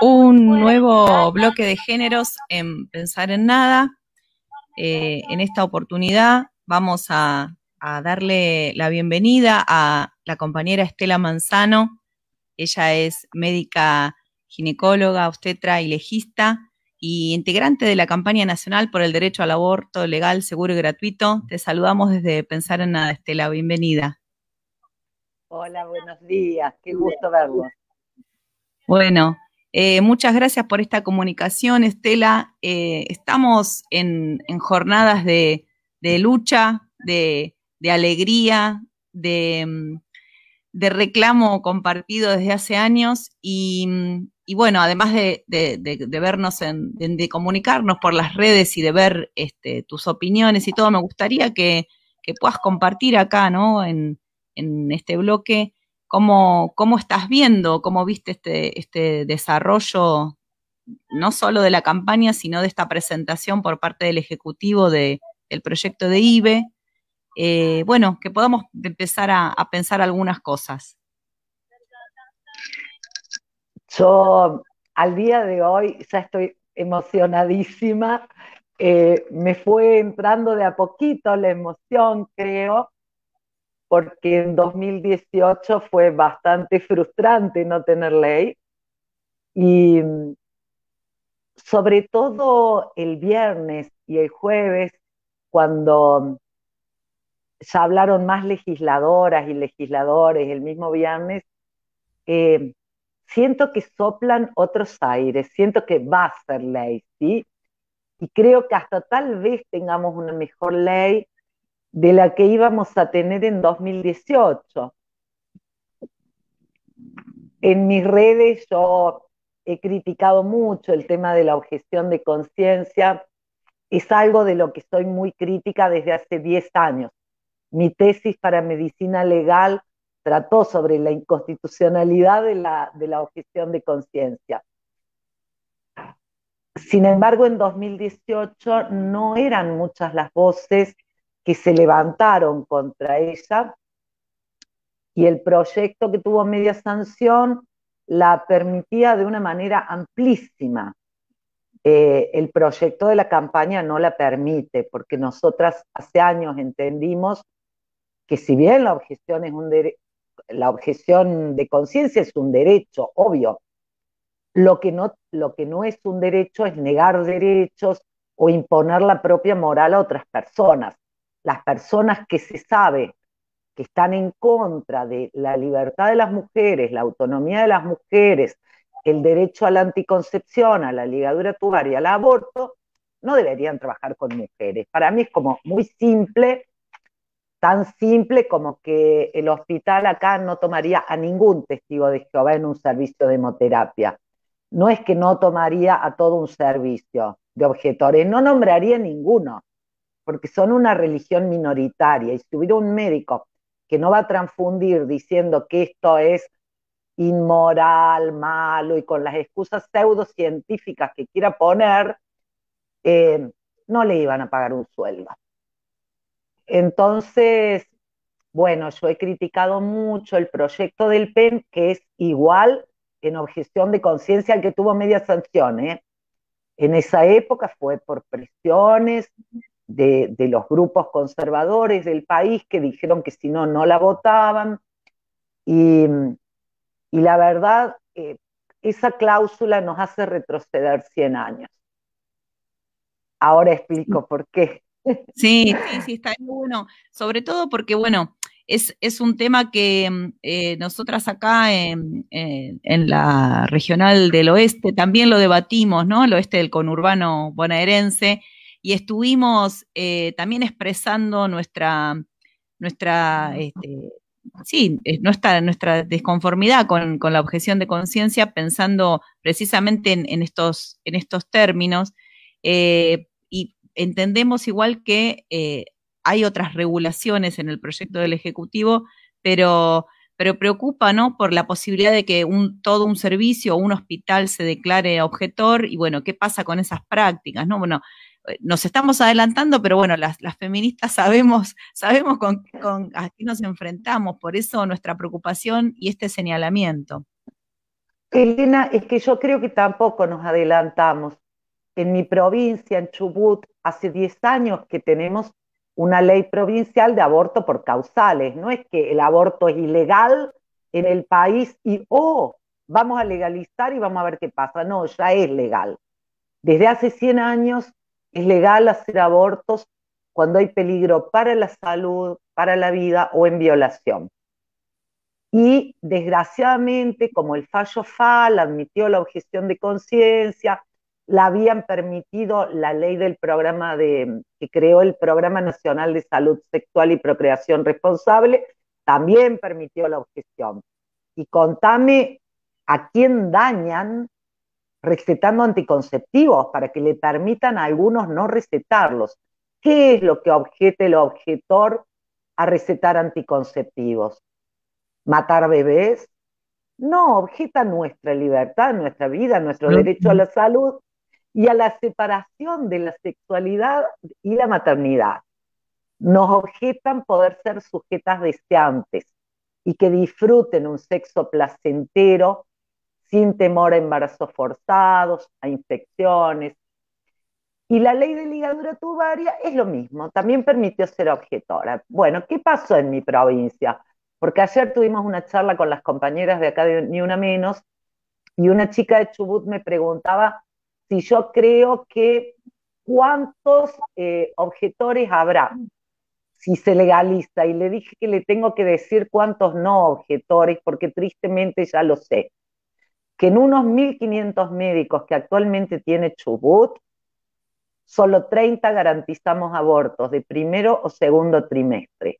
un nuevo bloque de géneros en Pensar en Nada. Eh, en esta oportunidad vamos a, darle la bienvenida a la compañera Estela Manzano. Ella es médica ginecóloga, obstetra y legista y integrante de la campaña nacional por el derecho al aborto legal, seguro y gratuito. Te saludamos desde Pensar en Nada, Estela. Bienvenida. Hola, buenos días. Qué gusto verlos. Bueno, eh, muchas gracias por esta comunicación, Estela. Eh, estamos en, jornadas de, lucha, de, alegría, mm, de, reclamo compartido desde hace años y, bueno, además de, vernos, de, comunicarnos por las redes y de ver este, tus opiniones y todo, me gustaría que, puedas compartir acá, ¿no? En, en este bloque ¿Cómo, cómo estás viendo, cómo viste este, este desarrollo, no solo de la campaña, sino de esta presentación por parte del Ejecutivo del proyecto de IBE? Eh, bueno, que podamos empezar a, pensar algunas cosas. Yo al día de hoy ya estoy emocionadísima. Eh, me fue entrando de a poquito la emoción, creo, porque en 2018 fue bastante frustrante no tener ley. Y sobre todo el viernes y el jueves, cuando ya hablaron más legisladoras y legisladores el mismo viernes, eh, siento que soplan otros aires, siento que va a ser ley, ¿sí? Y creo que hasta tal vez tengamos una mejor ley de la que íbamos a tener en 2018. En mis redes yo he criticado mucho el tema de la objeción de conciencia. Es algo de lo que soy muy crítica desde hace 10 años. Mi tesis para medicina legal trató sobre la inconstitucionalidad de la, de la objeción de conciencia. Sin embargo, en 2018 no eran muchas las voces que se levantaron contra ella y el proyecto que tuvo media sanción la permitía de una manera amplísima. Eh, el proyecto de la campaña no la permite, porque nosotras hace años entendimos que si bien la objeción es un la objeción de conciencia es un derecho, obvio, lo que, no, lo que no es un derecho es negar derechos o imponer la propia moral a otras personas las personas que se sabe que están en contra de la libertad de las mujeres, la autonomía de las mujeres, el derecho a la anticoncepción, a la ligadura tubaria, al aborto, no deberían trabajar con mujeres. Para mí es como muy simple, tan simple como que el hospital acá no tomaría a ningún testigo de Jehová en un servicio de hemoterapia. No es que no tomaría a todo un servicio de objetores, no nombraría ninguno porque son una religión minoritaria y si hubiera un médico que no va a transfundir diciendo que esto es inmoral, malo y con las excusas pseudocientíficas que quiera poner, eh, no le iban a pagar un sueldo. Entonces, bueno, yo he criticado mucho el proyecto del PEN, que es igual en objeción de conciencia al que tuvo media sanción. ¿eh? En esa época fue por presiones de, los grupos conservadores del país que dijeron que si no, no la votaban. Y, la verdad, eh, esa cláusula nos hace retroceder 100 años. Ahora explico por qué. Sí, sí, sí, está bueno. Sobre todo porque, bueno, es, es un tema que eh, nosotras acá en, en, la regional del oeste también lo debatimos, ¿no? El oeste del conurbano bonaerense, y estuvimos eh, también expresando nuestra, nuestra, este, sí, eh, nuestra, nuestra desconformidad con, la objeción de conciencia, pensando precisamente en, estos, en estos términos. Eh, y entendemos igual que hay otras regulaciones en el proyecto del Ejecutivo, pero, pero preocupa, ¿no? Por la posibilidad de que un, todo un servicio o un hospital se declare objetor y bueno, ¿qué pasa con esas prácticas, no? Bueno, nos estamos adelantando, pero bueno, las, feministas sabemos, sabemos con, a qué nos enfrentamos, por eso nuestra preocupación y este señalamiento. Elena, es que yo creo que tampoco nos adelantamos. En mi provincia, en Chubut, hace 10 años que tenemos una ley provincial de aborto por causales. No es que el aborto es ilegal en el país y, oh, vamos a legalizar y vamos a ver qué pasa. No, ya es legal. Desde hace 100 años es legal hacer abortos cuando hay peligro para la salud, para la vida o en violación. Y desgraciadamente, como el fallo FAL admitió la objeción de conciencia, la habían permitido la ley del programa de, que creó el Programa Nacional de Salud Sexual y Procreación Responsable, también permitió la objeción. Y contame a quién dañan recetando anticonceptivos para que le permitan a algunos no recetarlos. ¿Qué es lo que objete el objetor a recetar anticonceptivos? ¿Matar bebés? No, objeta nuestra libertad, nuestra vida, nuestro derecho a la salud y a la separación de la sexualidad y la maternidad. Nos objetan poder ser sujetas deseantes y que disfruten un sexo placentero sin temor a embarazos forzados, a infecciones. Y la ley de ligadura tubaria es lo mismo, también permitió ser objetora. Bueno, ¿qué pasó en mi provincia? Porque ayer tuvimos una charla con las compañeras de acá de Ni Una Menos y una chica de Chubut me preguntaba si yo creo que cuántos eh, objetores habrá si se legaliza. Y le dije que le tengo que decir cuántos no objetores, porque tristemente ya lo sé que en unos 1.500 médicos que actualmente tiene Chubut, solo 30 garantizamos abortos de primero o segundo trimestre.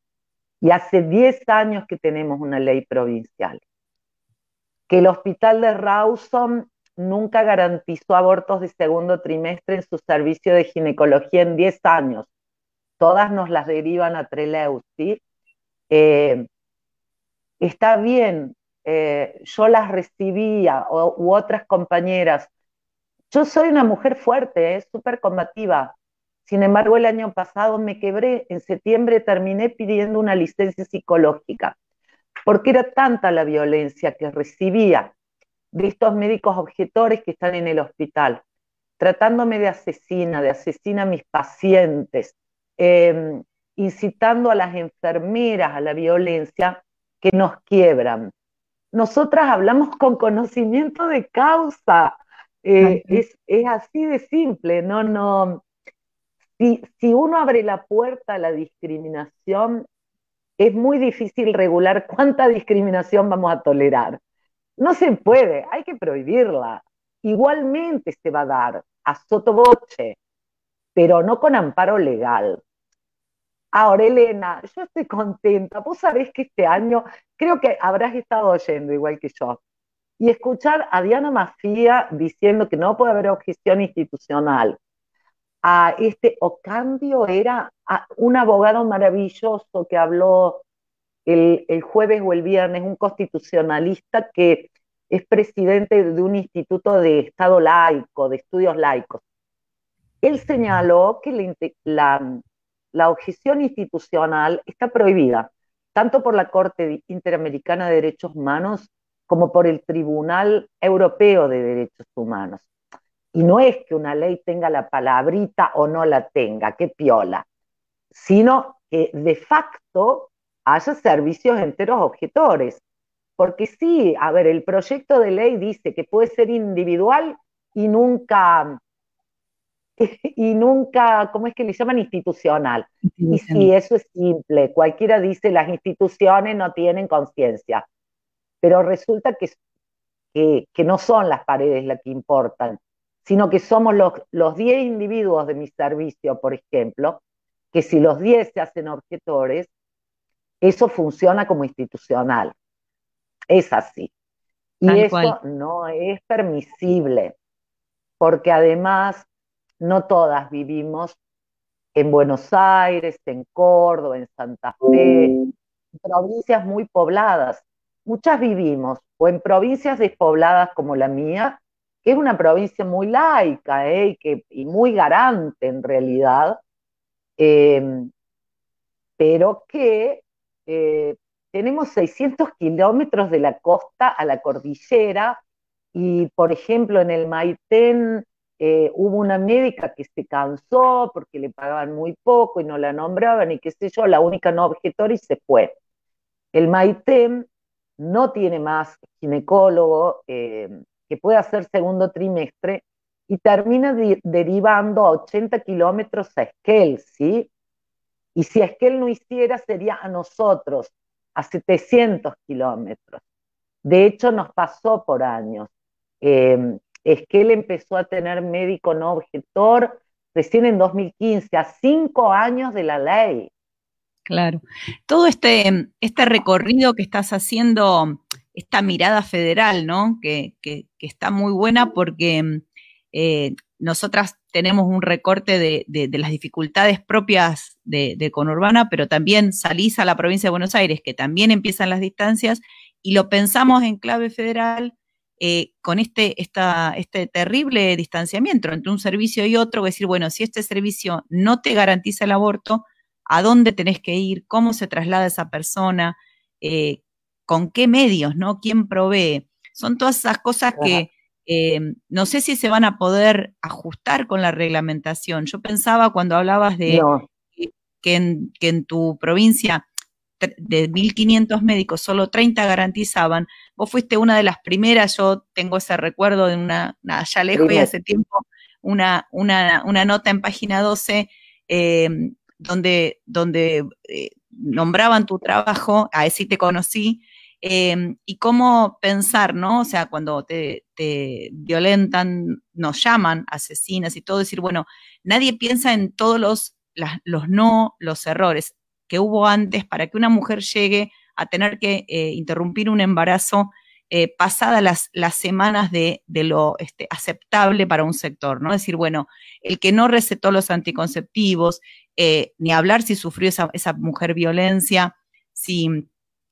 Y hace 10 años que tenemos una ley provincial. Que el hospital de Rawson nunca garantizó abortos de segundo trimestre en su servicio de ginecología en 10 años. Todas nos las derivan a Treleusti. Eh, está bien, eh, yo las recibía o, u otras compañeras. Yo soy una mujer fuerte, es súper combativa. Sin embargo, el año pasado me quebré. En septiembre terminé pidiendo una licencia psicológica, porque era tanta la violencia que recibía de estos médicos objetores que están en el hospital, tratándome de asesina, de asesina a mis pacientes, em, incitando a las enfermeras a la violencia que nos quiebran nosotras hablamos con conocimiento de causa. Eh, es, así de simple, no, no. Si, si uno abre la puerta a la discriminación, es muy difícil regular cuánta discriminación vamos a tolerar. No se puede, hay que prohibirla. Igualmente se va a dar a sotoboche, pero no con amparo legal. Ahora, Elena, yo estoy contenta. Vos sabés que este año creo que habrás estado oyendo igual que yo. Y escuchar a Diana Mafía diciendo que no puede haber objeción institucional. A este Ocambio era un abogado maravilloso que habló el, el jueves o el viernes, un constitucionalista que es presidente de un instituto de Estado laico, de estudios laicos. Él señaló que la la objeción institucional está prohibida, tanto por la Corte Interamericana de Derechos Humanos como por el Tribunal Europeo de Derechos Humanos. Y no es que una ley tenga la palabrita o no la tenga, qué piola, sino que de facto haya servicios enteros objetores. Porque sí, a ver, el proyecto de ley dice que puede ser individual y nunca y nunca, ¿cómo es que le llaman? Institucional. Y sí, eso es simple. Cualquiera dice las instituciones no tienen conciencia, pero resulta que, que, no son las paredes las que importan, sino que somos los, los 10 individuos de mi servicio, por ejemplo, que si los 10 se hacen objetores, eso funciona como institucional. Es así. Y eso no es permisible, porque además no todas vivimos en Buenos Aires, en Córdoba, en Santa Fe, en provincias muy pobladas. Muchas vivimos o en provincias despobladas como la mía, que es una provincia muy laica ¿eh? y, que, muy garante en realidad, em, pero que eh, tenemos 600 kilómetros de la costa a la cordillera y, por ejemplo, en el Maitén eh, hubo una médica que se cansó porque le pagaban muy poco y no la nombraban y qué sé yo, la única no objetora y se fue. El Maitén no tiene más ginecólogo eh, que pueda hacer segundo trimestre y termina derivando a 80 kilómetros a Esquel, ¿sí? Y si Esquel no hiciera, sería a nosotros, a 700 kilómetros. De hecho, nos pasó por años. Eh, es que él empezó a tener médico no objetor recién en 2015, a cinco años de la ley. Claro. Todo este, este recorrido que estás haciendo, esta mirada federal, ¿no? Que, está muy buena porque eh, nosotras tenemos un recorte de, las dificultades propias de, de, Conurbana, pero también salís a la provincia de Buenos Aires, que también empiezan las distancias, y lo pensamos en clave federal eh, con este, este terrible distanciamiento entre un servicio y otro, decir, bueno, si este servicio no te garantiza el aborto, ¿a dónde tenés que ir? ¿Cómo se traslada esa persona? Eh, ¿Con qué medios? ¿no? ¿Quién provee? Son todas esas cosas que eh, no sé si se van a poder ajustar con la reglamentación. Yo pensaba cuando hablabas de que, en, que en tu provincia de 1.500 médicos, solo 30 garantizaban. Vos fuiste una de las primeras, yo tengo ese recuerdo de una, ya lejos y hace tiempo, una, una, una, nota en página 12 em, donde, donde eh, nombraban tu trabajo, a ese te conocí, em, y cómo pensar, ¿no? O sea, cuando te, te, violentan, nos llaman asesinas y todo, decir, bueno, nadie piensa en todos los, los no, los errores que hubo antes para que una mujer llegue a tener que eh, interrumpir un embarazo eh, pasadas las, las, semanas de, lo este, aceptable para un sector, ¿no? Es decir, bueno, el que no recetó los anticonceptivos, eh, ni hablar si sufrió esa, esa, mujer violencia, si,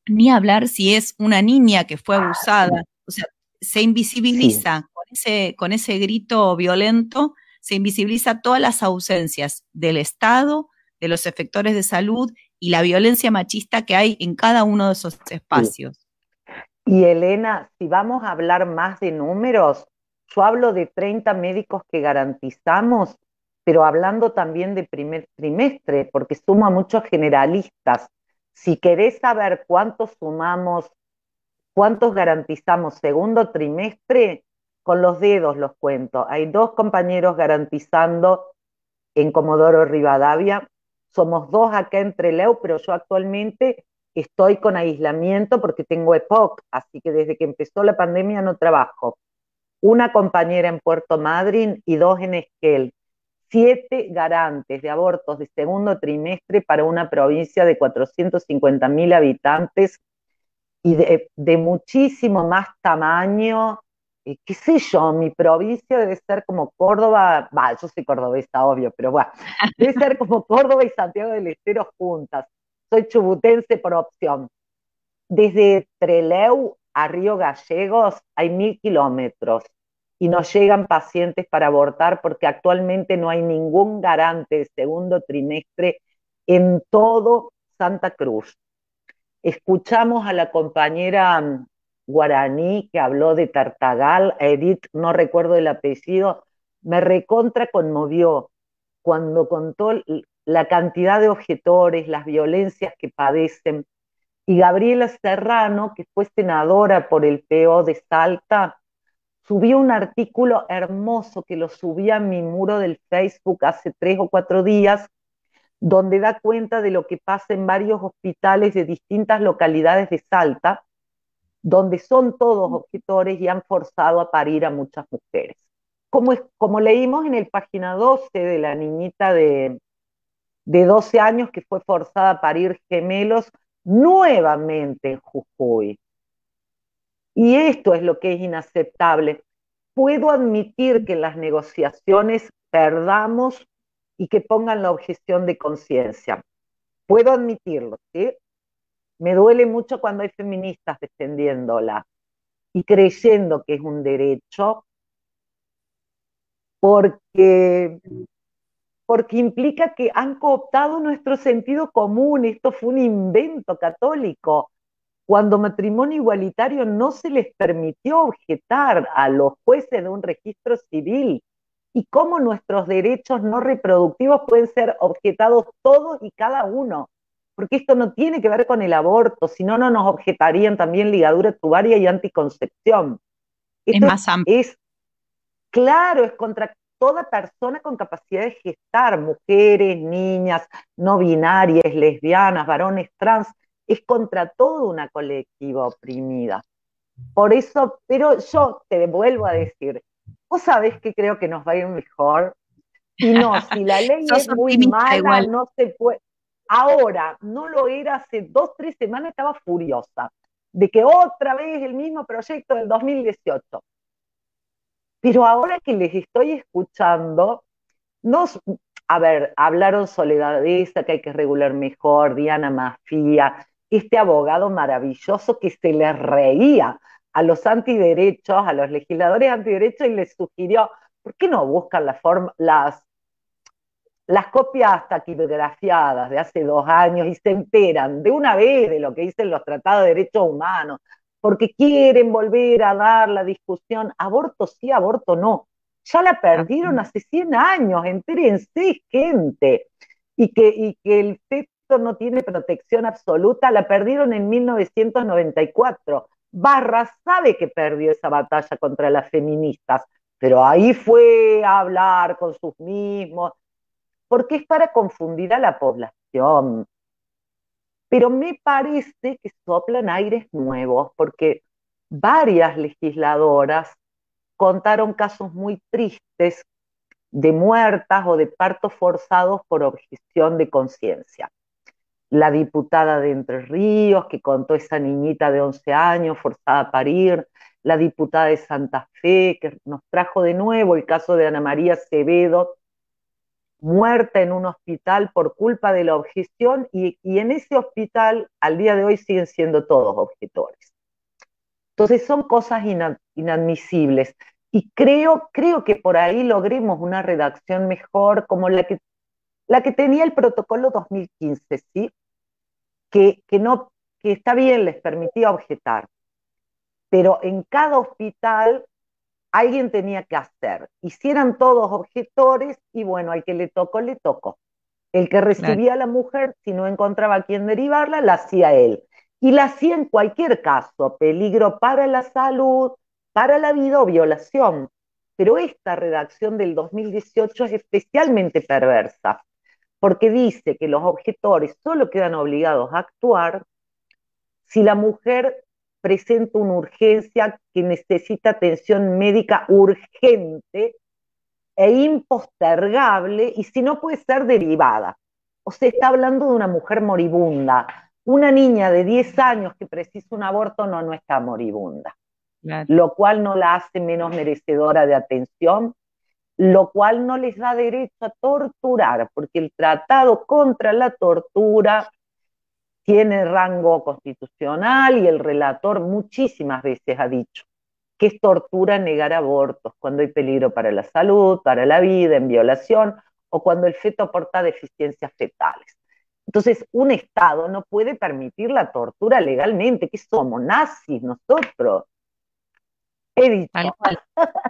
ni hablar si es una niña que fue abusada, o sea, se invisibiliza con, ese, con ese grito violento, se invisibiliza todas las ausencias del Estado, de los efectores de salud y la violencia machista que hay en cada uno de esos espacios. Y Elena, si vamos a hablar más de números, yo hablo de 30 médicos que garantizamos, pero hablando también de primer trimestre, porque suma muchos generalistas. Si querés saber cuántos sumamos, cuántos garantizamos segundo trimestre, con los dedos los cuento. Hay dos compañeros garantizando en Comodoro Rivadavia, somos dos acá entre Leo, pero yo actualmente estoy con aislamiento porque tengo EPOC, así que desde que empezó la pandemia no trabajo. Una compañera en Puerto Madryn y dos en Esquel. Siete garantes de abortos de segundo trimestre para una provincia de 450 mil habitantes y de, de muchísimo más tamaño, eh, qué sé yo, mi provincia debe ser como Córdoba, va, yo soy cordobesa, obvio, pero bueno, debe ser como Córdoba y Santiago del Estero juntas. Soy chubutense por opción. Desde Treleu a Río Gallegos hay mil kilómetros y nos llegan pacientes para abortar porque actualmente no hay ningún garante de segundo trimestre en todo Santa Cruz. Escuchamos a la compañera guaraní que habló de Tartagal, Edith, no recuerdo el apellido, me recontra conmovió cuando contó la cantidad de objetores, las violencias que padecen. Y Gabriela Serrano, que fue senadora por el PO de Salta, subió un artículo hermoso que lo subí a mi muro del Facebook hace tres o cuatro días, donde da cuenta de lo que pasa en varios hospitales de distintas localidades de Salta, donde son todos objetores y han forzado a parir a muchas mujeres. Como, es, como leímos en el página 12 de la niñita de, de 12 años que fue forzada a parir gemelos nuevamente en Jujuy. Y esto es lo que es inaceptable. Puedo admitir que en las negociaciones perdamos y que pongan la objeción de conciencia. Puedo admitirlo, ¿sí? Me duele mucho cuando hay feministas defendiéndola y creyendo que es un derecho, porque, porque implica que han cooptado nuestro sentido común, esto fue un invento católico. cuando matrimonio igualitario no se les permitió objetar a los jueces de un registro civil y cómo nuestros derechos no reproductivos pueden ser objetados todos y cada uno. Porque esto no tiene que ver con el aborto, si no, no nos objetarían también ligadura tubaria y anticoncepción. es más amplio. Es, claro, es contra toda persona con capacidad de gestar, mujeres, niñas, no binarias, lesbianas, varones trans, es contra toda una colectiva oprimida. Por eso, pero yo te vuelvo a decir, vos sabés que creo que nos va a ir mejor. Y no, si la ley es muy mala, no se puede. Ahora, no lo era hace dos, tres semanas, estaba furiosa de que otra vez el mismo proyecto del 2018. Pero ahora que les estoy escuchando, nos, a ver, hablaron Soledad esa que hay que regular mejor, Diana Mafía, este abogado maravilloso que se le reía a los antiderechos, a los legisladores antiderechos y les sugirió, ¿por qué no buscan la forma, las, las copias taquigrafiadas de hace dos años y se enteran de una vez de lo que dicen los tratados de derechos humanos? Porque quieren volver a dar la discusión, aborto sí, aborto no. Ya la perdieron hace 100 años, entérense, gente. Y que, y que el feto no tiene protección absoluta, la perdieron en 1994 Barra sabe que perdió esa batalla contra las feministas, pero ahí fue a hablar con sus mismos, porque es para confundir a la población. Pero me parece que soplan aires nuevos, porque varias legisladoras contaron casos muy tristes de muertas o de partos forzados por objeción de conciencia la diputada de Entre Ríos, que contó esa niñita de 11 años forzada a parir, la diputada de Santa Fe, que nos trajo de nuevo el caso de Ana María Acevedo, muerta en un hospital por culpa de la objeción, y, en ese hospital al día de hoy siguen siendo todos objetores. Entonces son cosas inadmisibles. Y creo, creo que por ahí logremos una redacción mejor como la que la que tenía el protocolo 2015, ¿sí? Que, que, no, que está bien, les permitía objetar, pero en cada hospital alguien tenía que hacer. Hicieran todos objetores y bueno, al que le tocó, le tocó. El que recibía a la mujer, si no encontraba a quién derivarla, la hacía él. Y la hacía en cualquier caso, peligro para la salud, para la vida o violación. Pero esta redacción del 2018 es especialmente perversa, porque dice que los objetores solo quedan obligados a actuar si la mujer presenta una urgencia que necesita atención médica urgente e impostergable y si no puede ser derivada. O sea, está hablando de una mujer moribunda. Una niña de 10 años que precisa un aborto no, no está moribunda, lo cual no la hace menos merecedora de atención lo cual no les da derecho a torturar, porque el tratado contra la tortura tiene rango constitucional y el relator muchísimas veces ha dicho que es tortura negar abortos cuando hay peligro para la salud, para la vida, en violación o cuando el feto aporta deficiencias fetales. Entonces, un Estado no puede permitir la tortura legalmente, que somos nazis nosotros. Tal cual.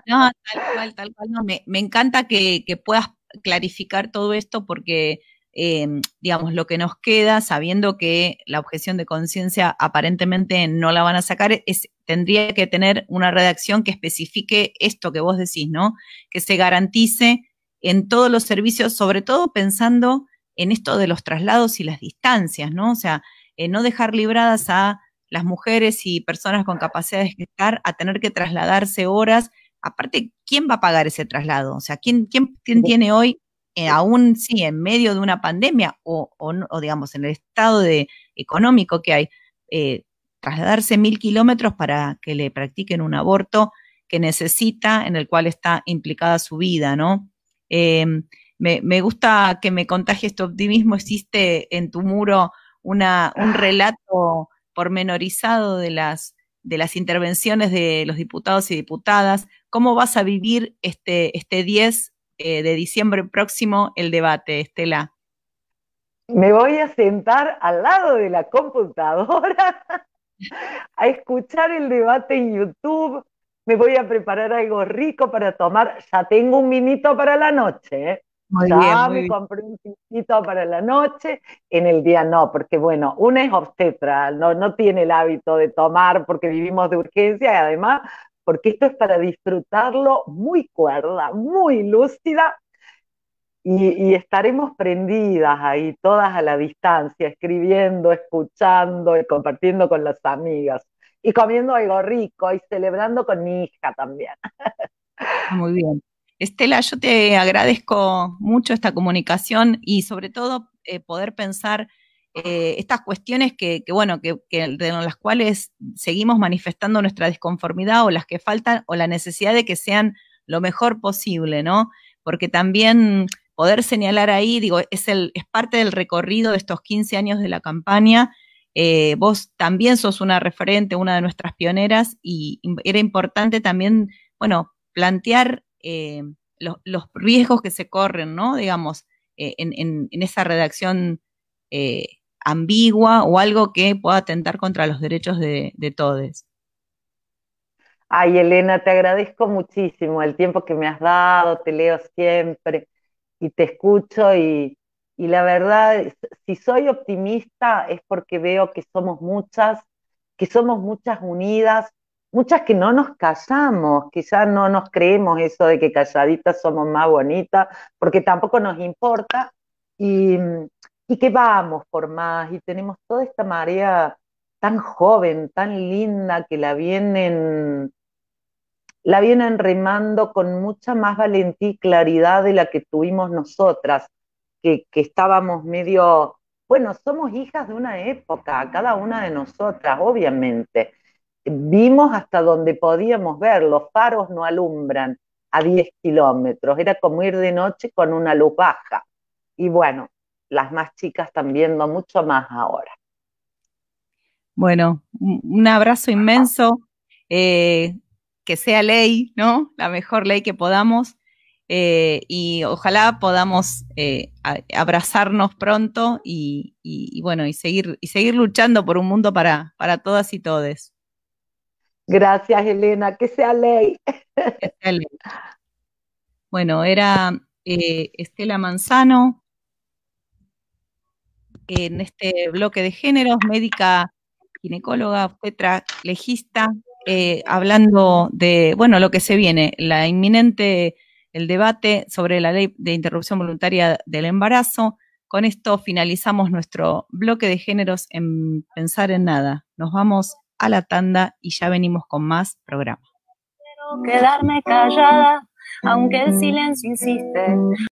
No, tal cual, tal cual. me, encanta que, puedas clarificar todo esto porque, em, digamos, lo que nos queda, sabiendo que la objeción de conciencia aparentemente no la van a sacar, es, tendría que tener una redacción que especifique esto que vos decís, ¿no? Que se garantice en todos los servicios, sobre todo pensando en esto de los traslados y las distancias, ¿no? O sea, eh, no dejar libradas a las mujeres y personas con capacidad de gestar a tener que trasladarse horas. Aparte, ¿quién va a pagar ese traslado? O sea, ¿quién, quién, tiene hoy, eh, aún sí, en medio de una pandemia o, o, digamos, en el estado de, económico que hay, eh, trasladarse mil kilómetros para que le practiquen un aborto que necesita, en el cual está implicada su vida, ¿no? Em, me, me, gusta que me contagie este optimismo. Existe en tu muro una, un relato pormenorizado de las, de las intervenciones de los diputados y diputadas. ¿Cómo vas a vivir este, este 10 eh, de diciembre próximo el debate, Estela? Me voy a sentar al lado de la computadora a escuchar el debate en YouTube. Me voy a preparar algo rico para tomar. Ya tengo un minito para la noche. ¿eh? ya me compré un vinito para la noche. En el día no, porque bueno, una es obstetra, no, no tiene el hábito de tomar porque vivimos de urgencia y además porque esto es para disfrutarlo muy cuerda, muy lúcida y, estaremos prendidas ahí, todas a la distancia, escribiendo, escuchando y compartiendo con las amigas. Y comiendo algo rico y celebrando con mi hija también. Muy bien. Estela, yo te agradezco mucho esta comunicación y sobre todo eh, poder pensar eh, estas cuestiones que, bueno, que, de las cuales seguimos manifestando nuestra desconformidad o las que faltan o la necesidad de que sean lo mejor posible, ¿no? Porque también poder señalar ahí, digo, es, el, es parte del recorrido de estos 15 años de la campaña. Eh, vos también sos una referente, una de nuestras pioneras, y era importante también, bueno, plantear eh, los, riesgos que se corren, ¿no? Digamos, en, esa redacción ambigua o algo que pueda atentar contra los derechos de, de todos. Ay, Elena, te agradezco muchísimo el tiempo que me has dado, te leo siempre y te escucho y, la verdad, si soy optimista es porque veo que somos muchas, que somos muchas unidas, muchas que no nos callamos, que ya no nos creemos eso de que calladitas somos más bonitas, porque tampoco nos importa, y, y que vamos por más, y tenemos toda esta marea tan joven, tan linda, que la vienen la vienen remando con mucha más valentía y claridad de la que tuvimos nosotras, que, estábamos medio, bueno, somos hijas de una época, cada una de nosotras, obviamente. Vimos hasta donde podíamos ver, los faros no alumbran a 10 kilómetros, era como ir de noche con una luz baja. Y bueno, las más chicas están viendo mucho más ahora. Bueno, un abrazo inmenso. Eh, que sea ley, ¿no? La mejor ley que podamos. Eh, y ojalá podamos eh, abrazarnos pronto y, bueno, y seguir, y seguir luchando por un mundo para, para todas y todes. Gracias, Elena, que sea ley. Bueno, era eh, Estela Manzano en este bloque de géneros, médica, ginecóloga, obstetra, legista, eh, hablando de, bueno, lo que se viene, la inminente, el debate sobre la ley de interrupción voluntaria del embarazo. Con esto finalizamos nuestro bloque de géneros en Pensar en Nada. Nos vamos a la tanda y ya venimos con más programa. quedarme callada, aunque el silencio insiste.